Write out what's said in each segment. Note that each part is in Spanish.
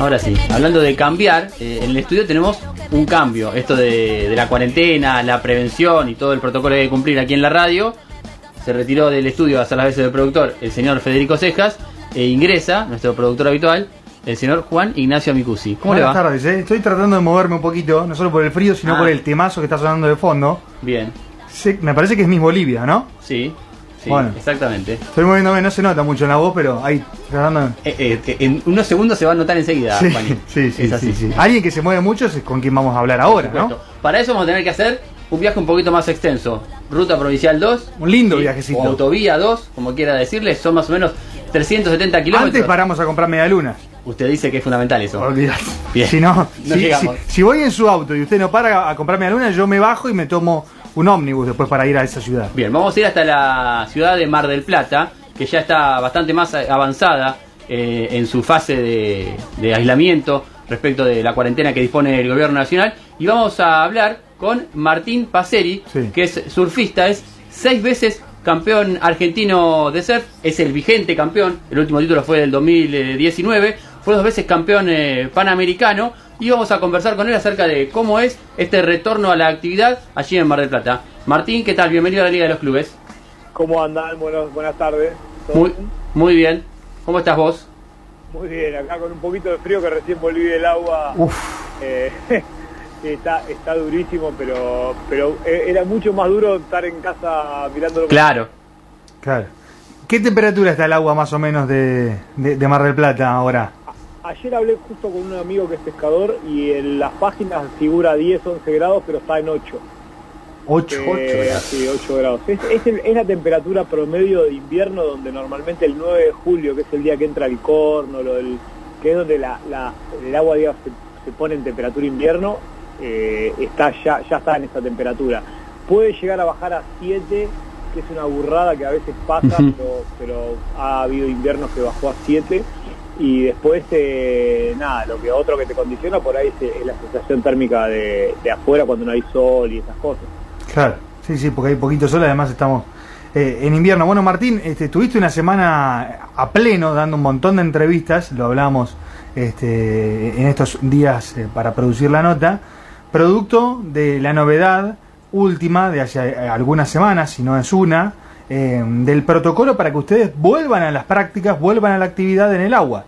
Ahora sí, hablando de cambiar, eh, en el estudio tenemos un cambio. Esto de, de la cuarentena, la prevención y todo el protocolo que hay que cumplir aquí en la radio. Se retiró del estudio a hacer las veces de productor el señor Federico Cejas e ingresa, nuestro productor habitual, el señor Juan Ignacio Amicusi. ¿Cómo Buenas le va? tardes, ¿eh? estoy tratando de moverme un poquito, no solo por el frío, sino Ah. por el temazo que está sonando de fondo. Bien, Sí, me parece que es Miss Bolivia, ¿no? sí, sí, Bueno. exactamente. Estoy moviéndome, no se nota mucho en la voz, pero ahí tratando. Eh, eh, en unos segundos se va a notar enseguida, Sí, Juaní. sí, sí, sí, sí. Alguien que se mueve mucho es con quien vamos a hablar ahora, ¿no? Para eso vamos a tener que hacer un viaje un poquito más extenso. Ruta Provincial 2. Un lindo ¿sí? viajecito. O Autovía 2, como quiera decirle. Son más o menos 370 kilómetros. Antes paramos a comprar medialunas. Usted dice que es fundamental eso. Bien. Si no, No si, si, si voy en su auto y usted no para a comprar medialunas, yo me bajo y me tomo un ómnibus después para ir a esa ciudad. Bien, vamos a ir hasta la ciudad de Mar del Plata, que ya está bastante más avanzada eh, en su fase de, de aislamiento respecto de la cuarentena que dispone el gobierno nacional. Y vamos a hablar con Martín Paceri, Sí. que es surfista, es seis veces campeón argentino de surf, es el vigente campeón, el último título fue del 2019, fue dos veces campeón eh, panamericano y vamos a conversar con él acerca de cómo es este retorno a la actividad allí en Mar del Plata. Martín, ¿qué tal? Bienvenido a la Liga de los Clubes. ¿Cómo andan? Buenos, buenas tardes. ¿Todo Muy, bien? muy bien. ¿Cómo estás vos? Muy bien, acá con un poquito de frío que recién volví del agua. Uf, eh, está, está durísimo, pero, pero eh, era mucho más duro estar en casa mirándolo. Claro. claro. ¿Qué temperatura está el agua más o menos de, de- de Mar del Plata ahora? Ayer hablé justo con un amigo que es pescador y en las páginas figura 10, 11 grados, pero está en 8. 8. Eh, grados. Sí, 8 grados. Es, es el- es la temperatura promedio de invierno donde normalmente el 9 de julio, que es el día que entra el corno, lo del, que es donde la, la- el agua digamos, se, se pone en temperatura invierno, eh, está ya, ya está en esa temperatura. Puede llegar a bajar a 7, que es una burrada que a veces pasa, Ujú. pero, pero ha habido inviernos que bajó a 7. Y después, eh, nada, lo que otro que te condiciona por ahí es, es la sensación térmica de, de afuera cuando no hay sol y esas cosas. Claro, sí, sí, porque hay poquito sol, además estamos eh, en invierno. Bueno, Martín, este, tuviste una semana a pleno dando un montón de entrevistas, lo hablamos este, en estos días eh, para producir la nota, producto de la novedad última de hace eh, algunas semanas, si no es una, eh, del protocolo para que ustedes vuelvan a las prácticas, vuelvan a la actividad en el agua.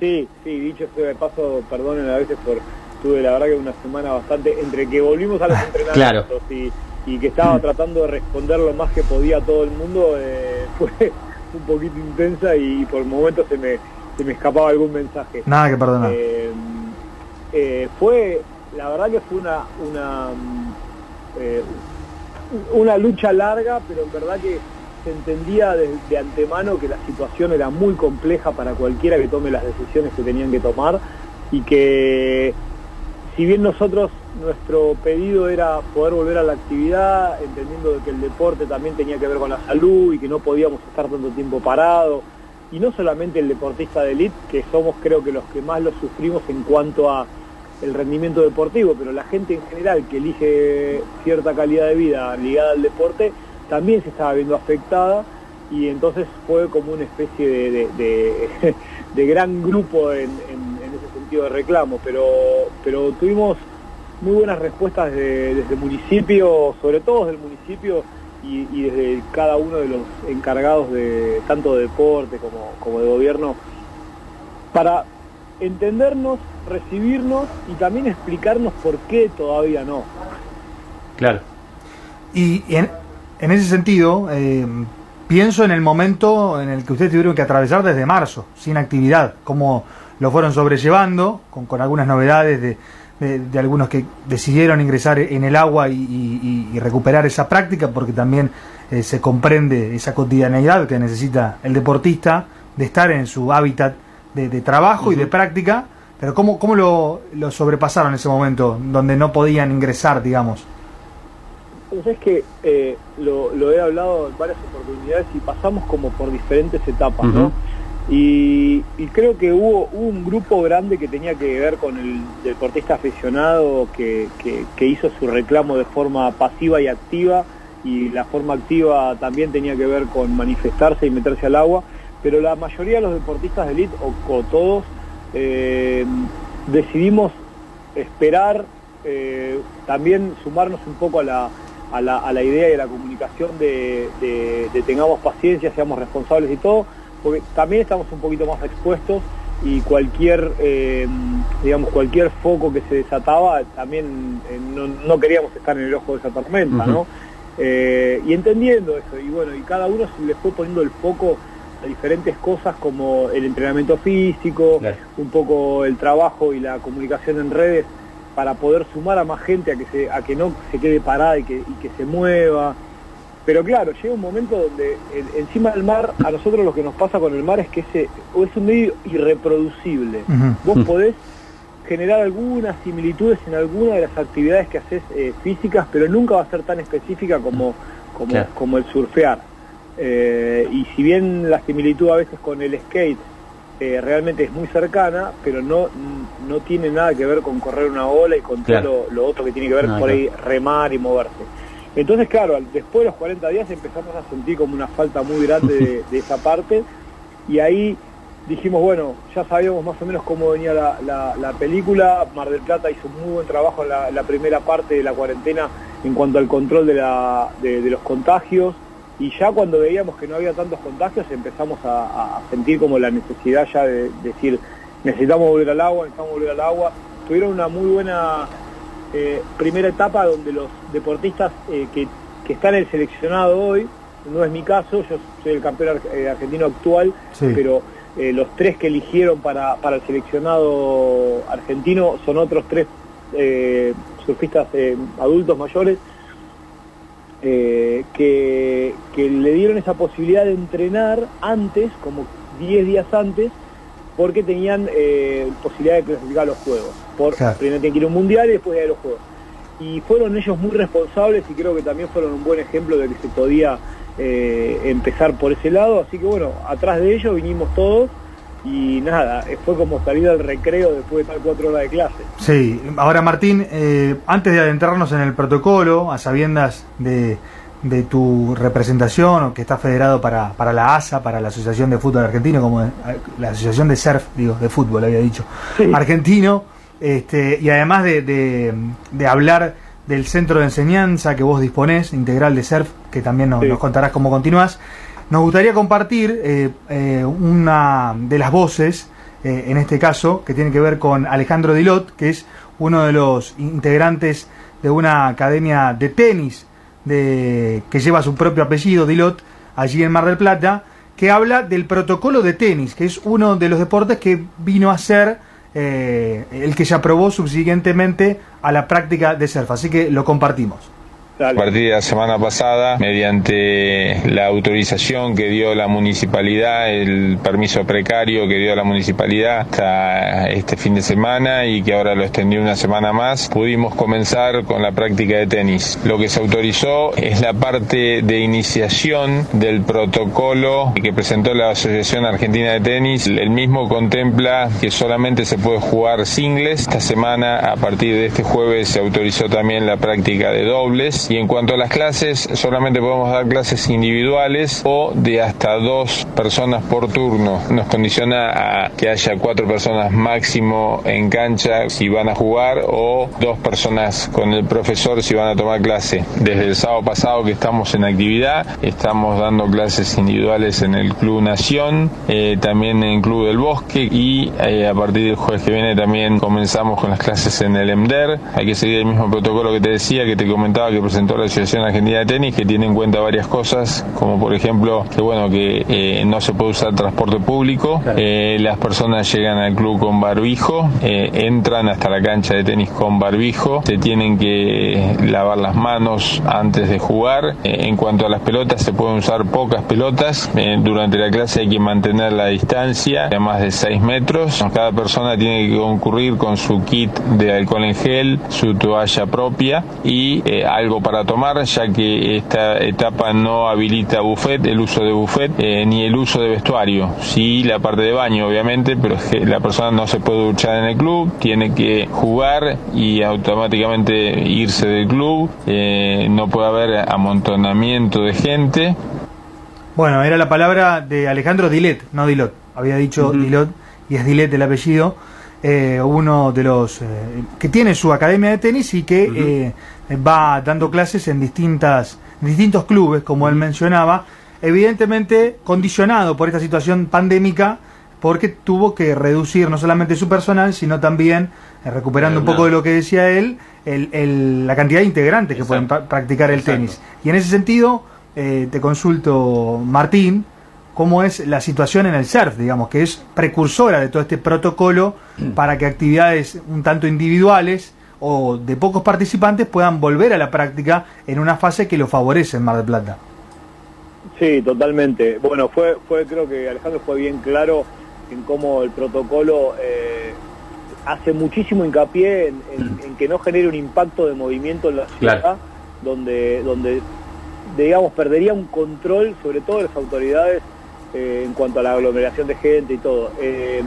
Sí, sí, dicho sea de paso, perdonen a veces por tuve la verdad que una semana bastante entre que volvimos a los entrenamientos Claro. y, y que estaba tratando de responder lo más que podía a todo el mundo, eh, fue un poquito intensa y por momentos se me, se me escapaba algún mensaje. Nada que perdonar. Eh, eh, fue, la verdad que fue una, una, mm, eh, una lucha larga, pero en verdad que se entendía de, antemano que la situación era muy compleja para cualquiera que tome las decisiones que tenían que tomar y que si bien nosotros nuestro pedido era poder volver a la actividad, entendiendo que el deporte también tenía que ver con la salud y que no podíamos estar tanto tiempo parados, y no solamente el deportista de élite, que somos creo que los que más lo sufrimos en cuanto a el rendimiento deportivo, pero la gente en general que elige cierta calidad de vida ligada al deporte también se estaba viendo afectada y entonces fue como una especie de, de- gran grupo en, ese sentido de reclamo, pero, pero tuvimos muy buenas respuestas de- desde el municipio, sobre todo desde el municipio y, y desde cada uno de los encargados de tanto de deporte como, como de gobierno para entendernos, recibirnos y también explicarnos por qué todavía no. Claro. Y en, en ese sentido, eh, pienso en el momento en el que ustedes tuvieron que atravesar desde marzo, sin actividad, cómo lo fueron sobrellevando, con, con algunas novedades de, de- de algunos que decidieron ingresar en el agua y, y- y recuperar esa práctica, porque también eh, se comprende esa cotidianeidad que necesita el deportista de estar en su hábitat de, de trabajo y de práctica, pero cómo, cómo lo, lo sobrepasaron en ese momento, donde no podían ingresar, digamos. Pues es que eh, lo, lo he hablado en varias oportunidades y pasamos como por diferentes etapas, ¿no? Y, y creo que hubo, hubo un grupo grande que tenía que ver con el deportista aficionado que, que- que hizo su reclamo de forma pasiva y activa y la forma activa también tenía que ver con manifestarse y meterse al agua, pero la mayoría de los deportistas de elite, o, o todos, eh, decidimos esperar, eh, también sumarnos un poco a la, a la, a la idea y a la comunicación de, de, tengamos paciencia, seamos responsables y todo, porque también estamos un poquito más expuestos y cualquier eh, digamos cualquier foco que se desataba también no, no, queríamos estar en el ojo de esa tormenta no y entendiendo eso y bueno y cada uno se le fue poniendo el foco diferentes cosas como el entrenamiento físico, un poco el trabajo y la comunicación en redes para poder sumar a más gente a que, se, a que no se quede parada y que, y que se mueva. Pero claro, llega un momento donde encima del mar, a nosotros lo que nos pasa con el mar es que ese, es un medio irreproducible. Vos podés generar algunas similitudes en alguna de las actividades que haces eh, físicas, pero nunca va a ser tan específica como, como, como el surfear. Eh, y si bien la similitud a veces con el skate eh, realmente es muy cercana, pero no, no tiene nada que ver con correr una ola y con todo lo, otro que tiene que ver por ahí remar y moverse. Entonces, claro, después de los 40 días empezamos a sentir como una falta muy grande de, esa parte. Y ahí dijimos, bueno, ya sabíamos más o menos cómo venía la, película, Mar del Plata hizo un muy buen trabajo en la, primera parte de la cuarentena en cuanto al control de, de los contagios, y ya cuando veíamos que no había tantos contagios empezamos a, sentir como la necesidad ya de, decir necesitamos volver al agua, necesitamos volver al agua. Tuvieron una muy buena eh, primera etapa donde los deportistas eh, que, están en el seleccionado hoy, no es mi caso, yo soy el campeón eh, argentino actual, pero los tres que eligieron para, para el seleccionado argentino son otros tres surfistas adultos mayores eh, que, le dieron esa posibilidad de entrenar antes, como 10 días antes, porque tenían eh, posibilidad de clasificar a los Juegos. Por, Primero tienen que ir a un mundial y después ir a los Juegos. Y fueron ellos muy responsables y creo que también fueron un buen ejemplo de que se podía eh, empezar por ese lado. Así que bueno, atrás de ellos vinimos todos y nada, fue como salir al recreo después de tal cuatro horas de clase. Sí, ahora Martín, eh, antes de adentrarnos en el protocolo, a sabiendas de, de tu representación, o que está federado para, para la ASA, para la Asociación de Fútbol Argentino, como la Asociación de Surf, digo, de fútbol, había dicho, argentino, este, y además de, de, hablar del centro de enseñanza que vos disponés, integral de surf, que también nos, nos contarás cómo continúas. Nos gustaría compartir eh, eh, una de las voces, eh, en este caso, que tiene que ver con Alejandro Dilot, que es uno de los integrantes de una academia de tenis de, que lleva su propio apellido, Dilot, allí en Mar del Plata, que habla del protocolo de tenis, que es uno de los deportes que vino a ser el que se aprobó subsiguientemente a la práctica de surf. Así que lo compartimos. A partir de la semana pasada, mediante la autorización que dio la municipalidad, el permiso precario que dio la municipalidad hasta este fin de semana y que ahora lo extendió una semana más, pudimos comenzar con la práctica de tenis. Lo que se autorizó es la parte de iniciación del protocolo que presentó la Asociación Argentina de Tenis. El mismo contempla que solamente se puede jugar singles. Esta semana, a partir de este jueves, se autorizó también la práctica de dobles y en cuanto a las clases, solamente podemos dar clases individuales o de hasta dos personas por turno. Nos condiciona a que haya cuatro personas máximo en cancha si van a jugar o dos personas con el profesor si van a tomar clase. Desde el sábado pasado que estamos en actividad, estamos dando clases individuales en el Club Nación, eh, también en Club del Bosque y eh, a partir del jueves que viene también comenzamos con las clases en el EMDER. Hay que seguir el mismo protocolo que te decía, que te comentaba que presentó la Asociación Argentina de Tenis que tiene en cuenta varias cosas, como por ejemplo que bueno que eh, no se puede usar transporte público, eh, las personas llegan al club con barbijo, eh, entran hasta la cancha de tenis con barbijo, se tienen que lavar las manos antes de jugar. en cuanto a las pelotas, se pueden usar pocas pelotas. durante la clase hay que mantener la distancia de más de 6 metros. Cada persona tiene que concurrir con su kit de alcohol en gel, su toalla propia y algo para tomar, ya que esta etapa no habilita buffet, el uso de buffet, eh, ni el uso de vestuario. Sí, la parte de baño, obviamente, pero es que la persona no se puede duchar en el club, tiene que jugar y automáticamente irse del club. Eh, no puede haber amontonamiento de gente. Bueno, era la palabra de Alejandro Dilet, no Dilot. Había dicho Dilot y es Dilet el apellido. eh, uno de los eh, que tiene su academia de tenis y que eh, va dando clases en distintas distintos clubes, como él mencionaba, evidentemente condicionado por esta situación pandémica, porque tuvo que reducir no solamente su personal, sino también, recuperando un poco de lo que decía él, el, la cantidad de integrantes que pueden practicar el tenis. Y en ese sentido, te consulto, Martín, cómo es la situación en el surf, digamos, que es precursora de todo este protocolo mm. para que actividades un tanto individuales o de pocos participantes puedan volver a la práctica en una fase que lo favorece en Mar del Plata. Sí, totalmente. Bueno, fue, fue creo que Alejandro fue bien claro en cómo el protocolo eh, hace muchísimo hincapié en, que no genere un impacto de movimiento en la ciudad, donde, donde digamos, perdería un control, sobre todo de las autoridades, eh, en cuanto a la aglomeración de gente y todo. Eh,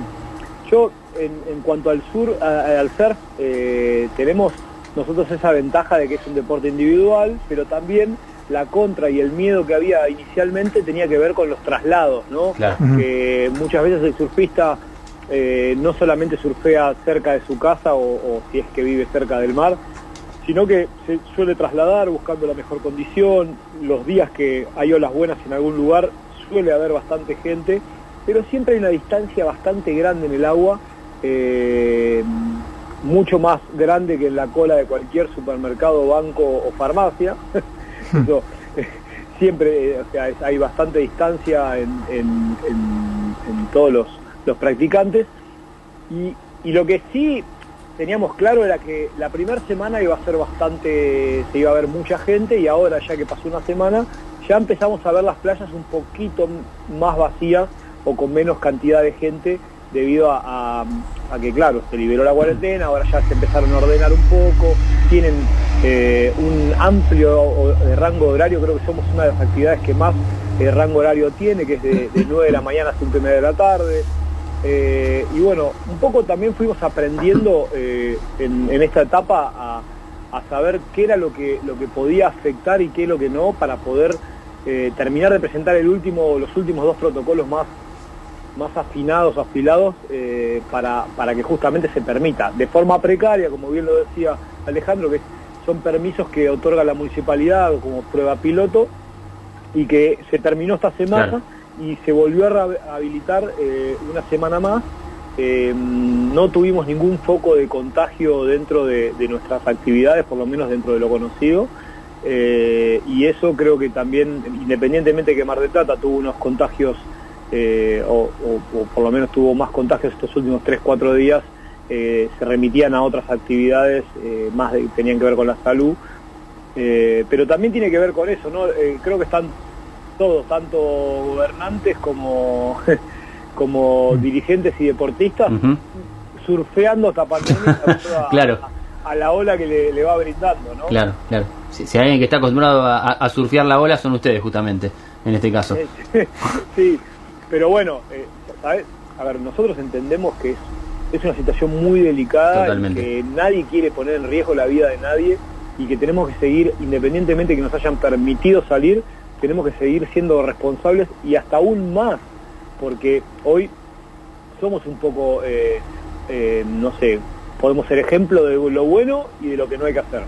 yo, en, cuanto al sur, al surf, eh, tenemos nosotros esa ventaja de que es un deporte individual, pero también la contra y el miedo que había inicialmente tenía que ver con los traslados, ¿no? Que muchas veces el surfista no solamente surfea cerca de su casa o, si es que vive cerca del mar, sino que se suele trasladar buscando la mejor condición, los días que hay olas buenas en algún lugar suele haber bastante gente, pero siempre hay una distancia bastante grande en el agua, eh, mucho más grande que en la cola de cualquier supermercado, banco o farmacia. siempre eh, o sea, hay bastante distancia en, todos los, los practicantes. Y, y, lo que sí teníamos claro era que la primera semana iba a ser bastante, se iba a ver mucha gente y ahora ya que pasó una semana, ya empezamos a ver las playas un poquito más vacías o con menos cantidad de gente debido a, que, claro, se liberó la cuarentena, ahora ya se empezaron a ordenar un poco, tienen eh, un amplio rango horario, creo que somos una de las actividades que más eh, rango horario tiene, que es de, 9 de la mañana a 5 y media de la tarde. Eh, y bueno, un poco también fuimos aprendiendo en, esta etapa a, saber qué era lo que, lo que podía afectar y qué lo que no para poder eh, terminar de presentar el último, los últimos dos protocolos más, más afinados, afilados, eh, para, para que justamente se permita, de forma precaria, como bien lo decía Alejandro, que son permisos que otorga la municipalidad como prueba piloto y que se terminó esta semana y se volvió a habilitar eh, una semana más. no tuvimos ningún foco de contagio dentro de, nuestras actividades, por lo menos dentro de lo conocido. Eh, y eso creo que también, independientemente que Mar del Plata tuvo unos contagios, eh, o, por lo menos tuvo más contagios estos últimos 3-4 días, eh, se remitían a otras actividades más que tenían que ver con la salud. pero también tiene que ver con eso, ¿no? creo que están todos, tanto gobernantes como, como mm. dirigentes y deportistas, surfeando esta pandemia claro. a, la ola que le, le va brindando, ¿no? Claro, claro si, hay alguien que está acostumbrado a, surfear la ola son ustedes justamente, en este caso. sí, pero bueno, eh, ¿sabes? A ver, nosotros entendemos que es, es una situación muy delicada, que nadie quiere poner en riesgo la vida de nadie y que tenemos que seguir, independientemente que nos hayan permitido salir, tenemos que seguir siendo responsables y hasta aún más, porque hoy somos un poco, eh, eh, no sé, podemos ser ejemplo de lo bueno y de lo que no hay que hacer.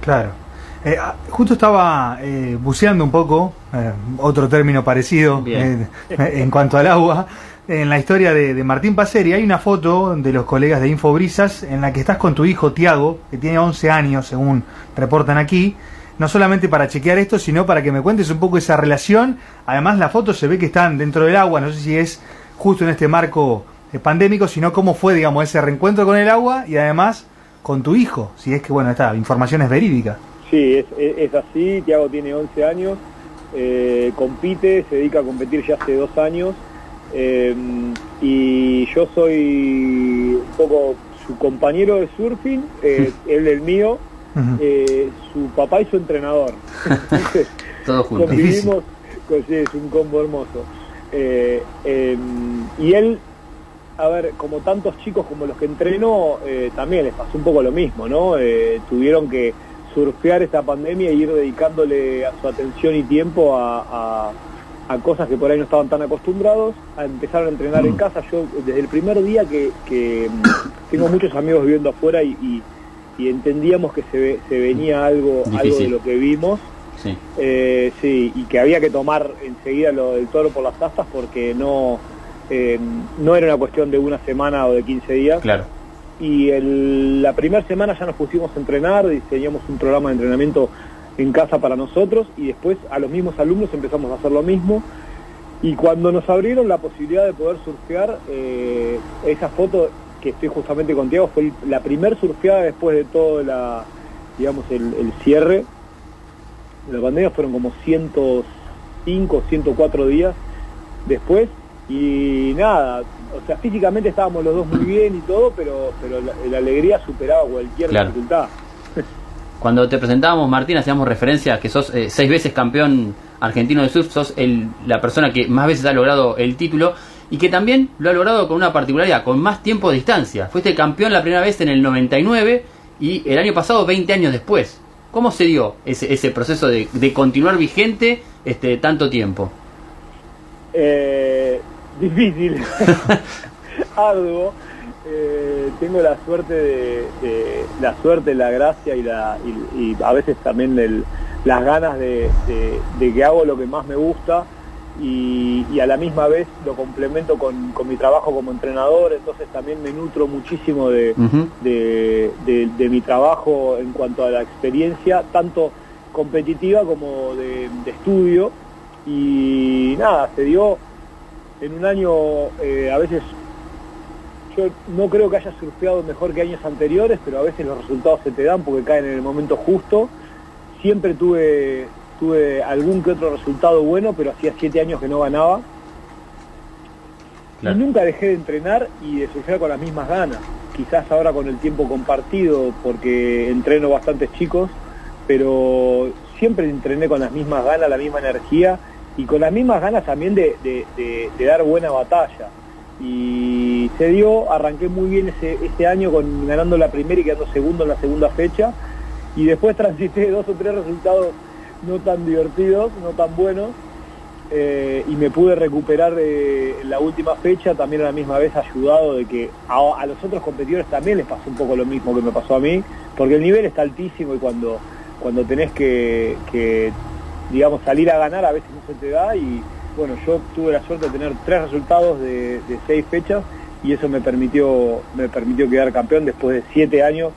Claro. Eh, ah, justo estaba eh, buceando un poco, eh, otro término parecido en cuanto al agua, en la historia de, Martín Paceri. Hay una foto de los colegas de Infobrisas en la que estás con tu hijo Tiago, que tiene 11 años, según reportan aquí. No solamente para chequear esto, sino para que me cuentes un poco esa relación. Además, la foto se ve que están dentro del agua. No sé si es justo en este marco pandémico, sino cómo fue, digamos, ese reencuentro con el agua y además con tu hijo. Si es que, bueno, esta información es verídica. Sí, es, es, así. Tiago tiene 11 años, eh, compite, se dedica a competir ya hace dos años. Eh, y yo soy un poco su compañero de surfing, eh, él el mío, su papá y su entrenador. Todos juntos. Convivimos, sí, es un combo hermoso. Em, y él, a ver, como tantos chicos como los que entrenó, también les pasó un poco lo mismo, ¿no? tuvieron que surfear esta pandemia e ir dedicándole a su atención y tiempo a, a cosas que por ahí no estaban tan acostumbrados, a empezar a entrenar en casa. Yo desde el primer día que, que mm, tengo muchos amigos viviendo afuera y, y, y entendíamos que se, se venía algo, algo de lo que vimos. Sí, Eh, sí, y que había que tomar enseguida lo del toro por las astas porque no, eh, no era una cuestión de una semana o de 15 días. claro. Y la primera semana ya nos pusimos a entrenar, diseñamos un programa de entrenamiento en casa para nosotros y después a los mismos alumnos empezamos a hacer lo mismo. Y cuando nos abrieron la posibilidad de poder surfear, eh, esa foto que estoy justamente con Tiago fue la primer surfeada después de todo la, digamos, el, el cierre la pandemia, fueron como 105, 104 días después y nada, o sea, físicamente estábamos los dos muy bien y todo, pero, pero la, la alegría superaba cualquier Claro. dificultad. Cuando te presentábamos, Martín, hacíamos referencia a que sos eh, seis veces campeón argentino de surf, sos el, la persona que más veces ha logrado el título y que también lo ha logrado con una particularidad, con más tiempo de distancia. Fuiste campeón la primera vez en el 99 y el año pasado 20 años después. ¿Cómo se dio ese, ese proceso de, de continuar vigente este tanto tiempo? Eh, difícil, arduo. Eh, tengo la suerte de, de- la suerte, la gracia y, la, y, y a veces también el- las ganas de, de- de que hago lo que más me gusta y, y a la misma vez lo complemento con, con mi trabajo como entrenador, entonces también me nutro muchísimo de, mi trabajo en cuanto a la experiencia, tanto competitiva como de estudio. Y nada, se dio en un año, eh, a veces, yo no creo que haya surfeado mejor que años anteriores, pero a veces los resultados se te dan porque caen en el momento justo. Siempre tuve, tuve algún que otro resultado bueno, pero hacía siete años que no ganaba. Claro. Y nunca dejé de entrenar y de surfear con las mismas ganas. Quizás ahora con el tiempo compartido, porque entreno bastantes chicos, pero siempre entrené con las mismas ganas, la misma energía y con las mismas ganas también de, de- dar buena batalla. Y se dio, arranqué muy bien ese, ese año con ganando la primera y quedando segundo en la segunda fecha. Y después transité dos o tres resultados no tan divertidos, no tan buenos, eh, y me pude recuperar eh, en la última fecha, también a la misma vez ayudado de que a, los otros competidores también les pasó un poco lo mismo que me pasó a mí, porque el nivel está altísimo y cuando, cuando tenés que, digamos, salir a ganar a veces no se te da y bueno, yo tuve la suerte de tener tres resultados de, de seis fechas y eso me permitió, me permitió quedar campeón después de siete años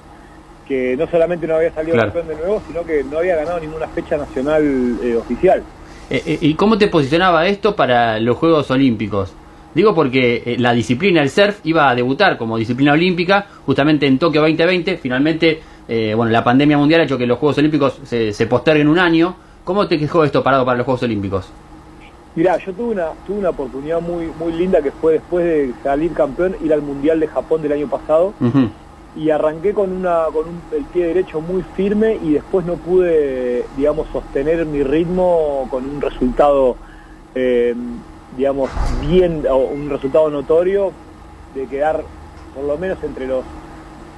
que no solamente no había salido Claro. campeón de nuevo, sino que no había ganado ninguna fecha nacional eh, oficial. Eh, eh, ¿Y cómo te posicionaba esto para los Juegos Olímpicos? Digo porque eh, la disciplina del surf iba a debutar como disciplina olímpica justamente en Tokio 2020. Finalmente, eh, bueno, la pandemia mundial ha hecho que los Juegos Olímpicos se, se posterguen un año. ¿Cómo te quejó esto parado para los Juegos Olímpicos? Mirá, yo tuve una, tuve una oportunidad muy, muy linda que fue después de salir campeón, ir al Mundial de Japón del año pasado y arranqué con una con un, el pie derecho muy firme y después no pude, digamos, sostener mi ritmo con un resultado, eh, digamos, bien, o un resultado notorio de quedar por lo menos entre los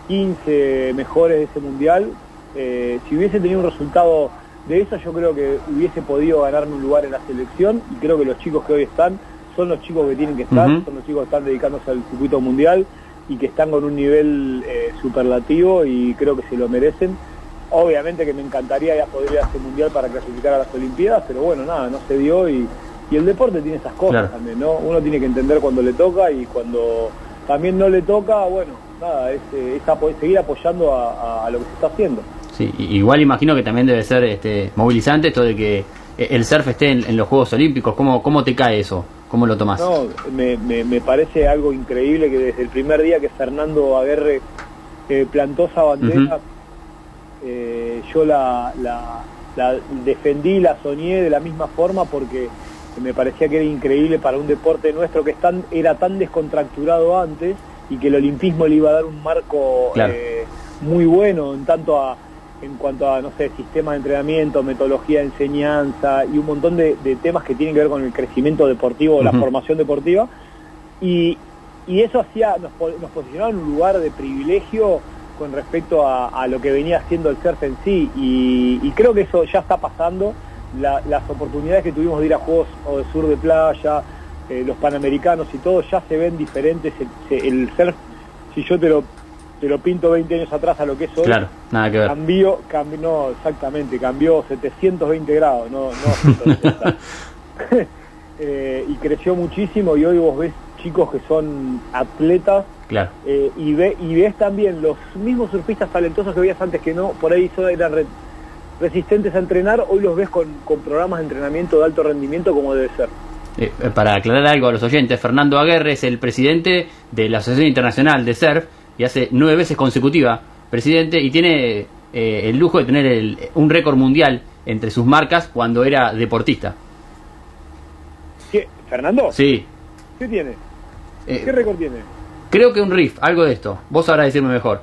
15 mejores de ese mundial. Eh, si hubiese tenido un resultado de eso, yo creo que hubiese podido ganarme un lugar en la selección y creo que los chicos que hoy están son los chicos que tienen que estar, son los chicos que están dedicándose al circuito mundial y que están con un nivel eh, superlativo y creo que se lo merecen. Obviamente que me encantaría ya poder ir a ese mundial para clasificar a las Olimpiadas, pero bueno, nada, no se dio y, y el deporte tiene esas cosas Claro. también, ¿no? Uno tiene que entender cuando le toca y cuando también no le toca, bueno, nada, es, eh, es seguir apoyando a, a- a lo que se está haciendo. Sí, igual imagino que también debe ser este, movilizante esto de que eh, el surf esté en, en los Juegos Olímpicos. ¿Cómo, ¿Cómo te cae eso? ¿Cómo lo tomás? No, me, me, me parece algo increíble que desde el primer día que Fernando Aguerre eh, plantó esa bandera, eh, yo la, la, la defendí, la soñé de la misma forma porque me parecía que era increíble para un deporte nuestro que es tan, era tan descontracturado antes y que el olimpismo le iba a dar un marco Claro. eh, muy bueno en tanto a en cuanto a no sé sistema de entrenamiento metodología de enseñanza y un montón de, de temas que tienen que ver con el crecimiento deportivo la Ujú. formación deportiva y, y eso hacía nos, po- nos posicionaba en un lugar de privilegio con respecto a, a lo que venía haciendo el surf en sí y, y creo que eso ya está pasando las oportunidades que tuvimos de ir a juegos o de sur de playa, eh, los panamericanos y todo, ya se ven diferentes. El, surf, si yo te lo, te lo pinto 20 años atrás a lo que es hoy, claro, nada que ver. cambió, cambió, no, exactamente, cambió 720 grados, no, no eh, y creció muchísimo y hoy vos ves chicos que son atletas claro. Eh, y, ve, y ves también los mismos surfistas talentosos que veías antes que no, por ahí eran resistentes a entrenar, hoy los ves con, con programas de entrenamiento de alto rendimiento como debe ser. Eh, eh, para aclarar algo a los oyentes, Fernando Aguerre es el presidente de la Asociación Internacional de Surf y hace nueve veces consecutiva presidente y tiene el lujo de tener un récord mundial entre sus marcas cuando era deportista. ¿Qué? ¿Fernando? Sí. ¿Qué tiene? ¿Qué récord tiene? Creo que un riff, algo de esto. Vos sabrás decirme mejor.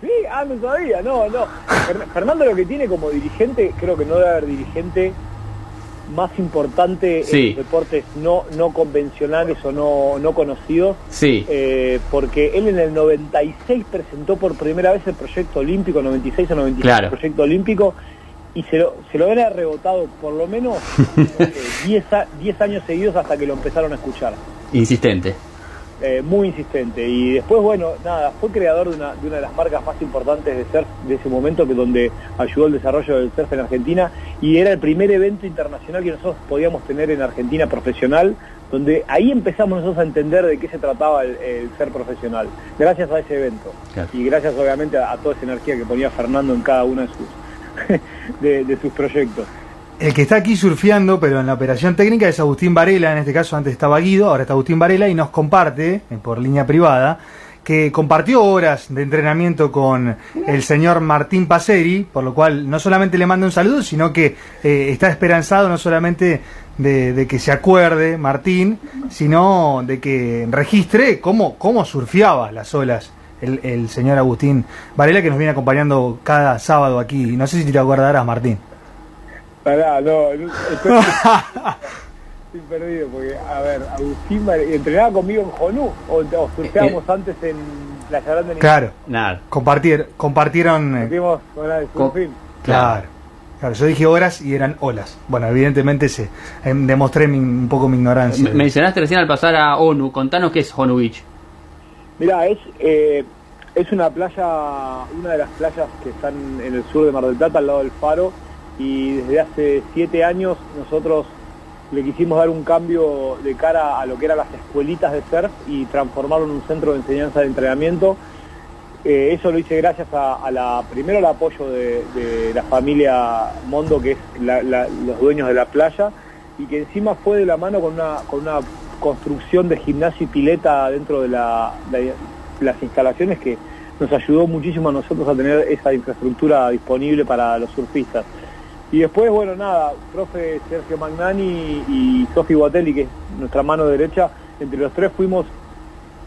Sí, ah, no sabía, no, no. Fernando lo que tiene como dirigente, creo que no debe haber dirigente más importante en los deportes no, no convencionales o no, no conocidos. Sí. Eh, porque él en el 96 presentó por primera vez el proyecto olímpico, 96 o 97 el proyecto olímpico, y se lo, se lo había rebotado por lo menos 10 eh, años seguidos hasta que lo empezaron a escuchar. Insistente. Eh, muy insistente. Y después, bueno, nada, fue creador de una, de una de las marcas más importantes de surf de ese momento, que donde ayudó el desarrollo del surf en Argentina, y era el primer evento internacional que nosotros podíamos tener en Argentina profesional, donde ahí empezamos nosotros a entender de qué se trataba el, ser profesional, gracias a ese evento. Y gracias obviamente a, toda esa energía que ponía Fernando en cada uno de sus, de sus proyectos. El que está aquí surfeando, pero en la operación técnica, es Agustín Varela. En este caso, antes estaba Guido, ahora está Agustín Varela y nos comparte, eh, por línea privada, que compartió horas de entrenamiento con el señor Martín Paseri, por lo cual no solamente le manda un saludo, sino que eh, está esperanzado no solamente de, que se acuerde Martín, sino de que registre cómo, cómo surfeaba las olas el, el señor Agustín Varela, que nos viene acompañando cada sábado aquí. No sé si te acordarás, Martín no, estoy, perdido porque, a ver, Agustín entrenaba conmigo en Jonú o, o surfeábamos eh, antes en la Grande. Claro, nada. Compartir, compartieron. Eh, de claro. Claro, yo dije horas y eran olas. Bueno, evidentemente se eh, demostré un poco mi ignorancia. mencionaste recién al pasar a ONU. Contanos qué es ONU Beach. Mira, es es una playa, una de las playas que están en el sur de Mar del Plata, al lado del Faro, y desde hace siete años nosotros le quisimos dar un cambio de cara a lo que eran las escuelitas de surf y transformarlo en un centro de enseñanza de entrenamiento. Eh, eso lo hice gracias a, primero el apoyo de, la familia Mondo, que es los dueños de la playa, y que encima fue de la mano con una, con una construcción de gimnasio y pileta dentro de las instalaciones que nos ayudó muchísimo a nosotros a tener esa infraestructura disponible para los surfistas. Y después, bueno, nada, profe Sergio Magnani y Sofi Guatelli, que es nuestra mano derecha, entre los tres fuimos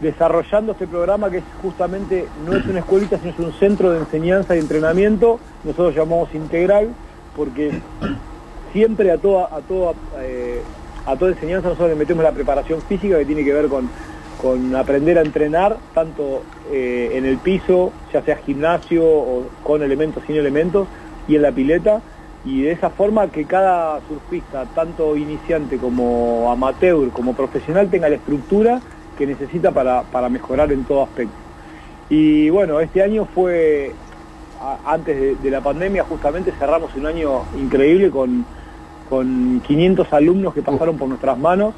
desarrollando este programa que es justamente, no es una escuelita, sino es un centro de enseñanza y entrenamiento, nosotros llamamos integral, porque siempre a toda, a toda, eh, a toda enseñanza nosotros le metemos la preparación física que tiene que ver con, con aprender a entrenar, tanto eh, en el piso, ya sea gimnasio o con elementos, sin elementos, y en la pileta, y de esa forma que cada surfista, tanto iniciante como amateur, como profesional, tenga la estructura que necesita para, mejorar en todo aspecto. Y bueno, este año fue, antes de, la pandemia, justamente cerramos un año increíble con, con 500 alumnos que pasaron por nuestras manos,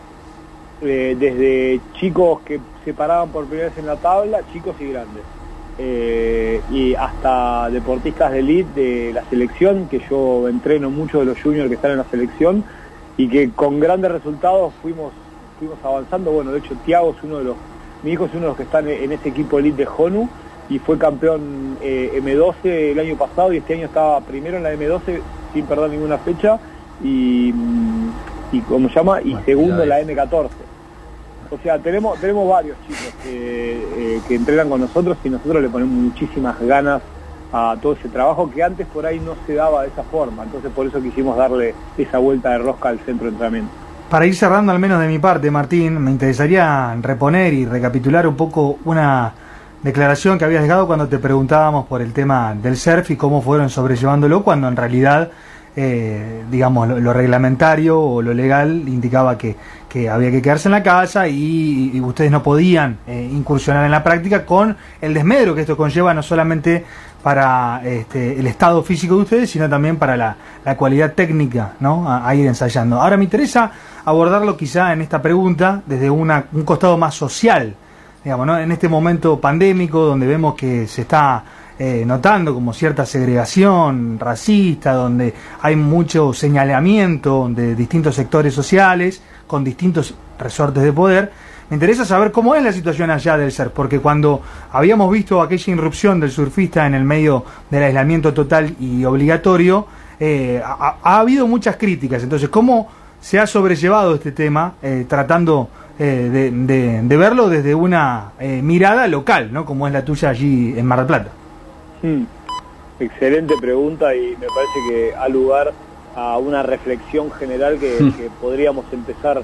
eh, desde chicos que se paraban por primera vez en la tabla, chicos y grandes. Eh, y hasta deportistas de elite de la selección, que yo entreno muchos de los juniors que están en la selección y que con grandes resultados fuimos, fuimos avanzando. Bueno, de hecho Tiago es uno de los, mi hijo es uno de los que están en ese equipo elite de HONU y fue campeón eh, M12 el año pasado y este año estaba primero en la M12 sin perder ninguna fecha y, y ¿cómo se llama? Y segundo en la M14. O sea, tenemos, tenemos varios chicos eh, que, entrenan con nosotros y nosotros le ponemos muchísimas ganas a todo ese trabajo que antes por ahí no se daba de esa forma. Entonces por eso quisimos darle esa vuelta de rosca al centro de entrenamiento. Para ir cerrando al menos de mi parte, Martín, me interesaría reponer y recapitular un poco una declaración que habías dejado cuando te preguntábamos por el tema del surf y cómo fueron sobrellevándolo, cuando en realidad eh, digamos, lo, reglamentario o lo legal indicaba que, que, había que quedarse en la casa y, ustedes no podían eh, incursionar en la práctica con el desmedro que esto conlleva no solamente para este, el estado físico de ustedes, sino también para la, la cualidad técnica ¿no? a, ir ensayando. Ahora me interesa abordarlo quizá en esta pregunta desde una, un costado más social, digamos, ¿no? en este momento pandémico donde vemos que se está eh, notando como cierta segregación racista, donde hay mucho señalamiento de distintos sectores sociales con distintos resortes de poder. Me interesa saber cómo es la situación allá del ser, porque cuando habíamos visto aquella irrupción del surfista en el medio del aislamiento total y obligatorio, eh, ha, habido muchas críticas. Entonces, ¿cómo se ha sobrellevado este tema eh, tratando de, de, verlo desde una mirada local, ¿no? como es la tuya allí en Mar del Plata? Mm. Excelente pregunta y me parece que ha lugar a una reflexión general que, mm. podríamos empezar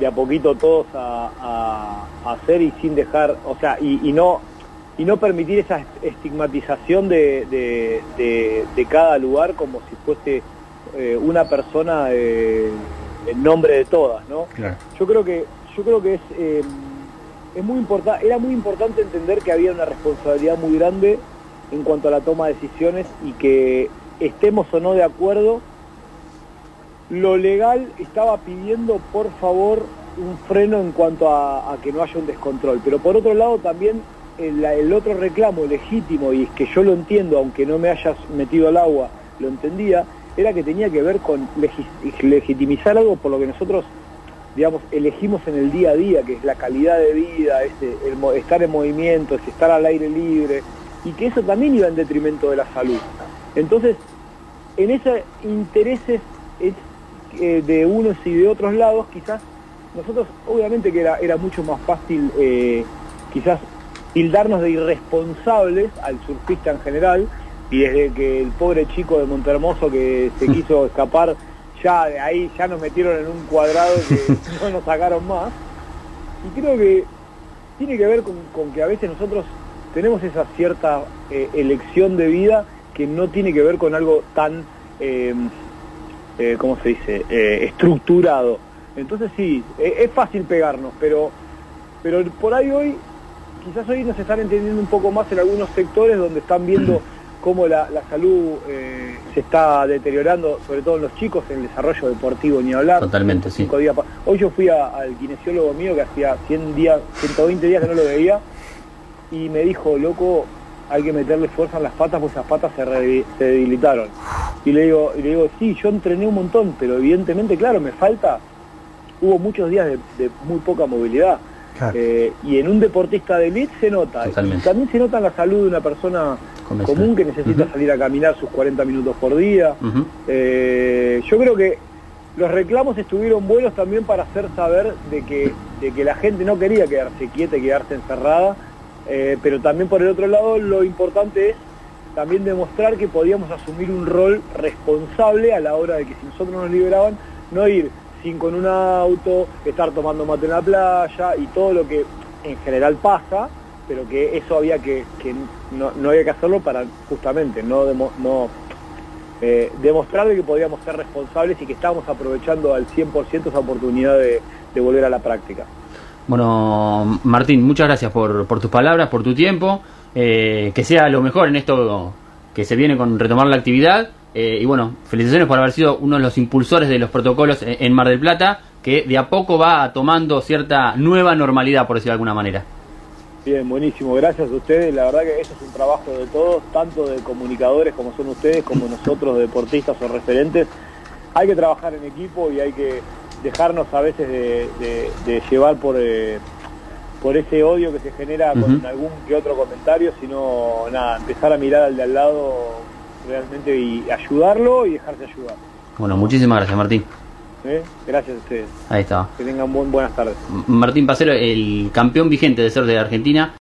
de a poquito todos a, hacer y sin dejar, o sea, y, no y no permitir esa estigmatización de, cada lugar como si fuese eh, una persona eh, en nombre de todas, ¿no? Yo creo que yo creo que es eh, es muy importante, era muy importante entender que había una responsabilidad muy grande en cuanto a la toma de decisiones y que estemos o no de acuerdo, lo legal estaba pidiendo por favor un freno en cuanto a, que no haya un descontrol. Pero por otro lado también el, otro reclamo legítimo, y es que yo lo entiendo, aunque no me hayas metido al agua, lo entendía, era que tenía que ver con legitimizar algo por lo que nosotros digamos, elegimos en el día a día, que es la calidad de vida, este, el estar en movimiento, es estar al aire libre, y que eso también iba en detrimento de la salud. Entonces, en esos intereses eh, de unos y de otros lados, quizás nosotros, obviamente que era, era mucho más fácil eh, quizás tildarnos de irresponsables al surfista en general, y desde que el pobre chico de Montermoso que se quiso escapar, ya de ahí ya nos metieron en un cuadrado que no nos sacaron más. Y creo que tiene que ver con que a veces nosotros tenemos esa cierta eh, elección de vida que no tiene que ver con algo tan, eh, eh ¿cómo se dice?, eh, estructurado. Entonces sí, es fácil pegarnos, pero, pero por ahí hoy, quizás hoy nos están entendiendo un poco más en algunos sectores donde están viendo cómo la, salud se está deteriorando, sobre todo en los chicos, en el desarrollo deportivo, ni hablar. Totalmente, sí. Días hoy yo fui al kinesiólogo mío que hacía 100 días, 120 días que no lo veía y me dijo, loco, hay que meterle fuerza en las patas porque esas patas se, debilitaron. Y le digo, y le digo, sí, yo entrené un montón, pero evidentemente, claro, me falta, hubo muchos días de, muy poca movilidad. Eh, y en un deportista de elite se nota. Y también se nota en la salud de una persona común que necesita salir a caminar sus 40 minutos por día. Eh, yo creo que los reclamos estuvieron buenos también para hacer saber de que, de que la gente no quería quedarse quieta y quedarse encerrada eh, pero también por el otro lado lo importante es también demostrar que podíamos asumir un rol responsable a la hora de que si nosotros nos liberaban, no ir sin con un auto, estar tomando mate en la playa y todo lo que en general pasa, pero que eso había que, que no, había que hacerlo para justamente no, no eh, demostrar que podíamos ser responsables y que estábamos aprovechando al 100% esa oportunidad de volver a la práctica. Bueno, Martín, muchas gracias por, por tus palabras, por tu tiempo. Eh, que sea lo mejor en esto que se viene con retomar la actividad. Eh, y bueno, felicitaciones por haber sido uno de los impulsores de los protocolos en, Mar del Plata, que de a poco va tomando cierta nueva normalidad, por decirlo de alguna manera. Bien, buenísimo, gracias a ustedes. La verdad que eso es un trabajo de todos, tanto de comunicadores como son ustedes, como nosotros, deportistas o referentes. Hay que trabajar en equipo y hay que dejarnos a veces de, llevar por, eh, por ese odio que se genera con algún que otro comentario, sino nada, empezar a mirar al de al lado realmente y ayudarlo y dejarse ayudar. Bueno, muchísimas gracias Martín. ¿Eh? Gracias a ustedes. Ahí está. Que tengan buenas tardes. Martín Pacero, el campeón vigente de ser de Argentina.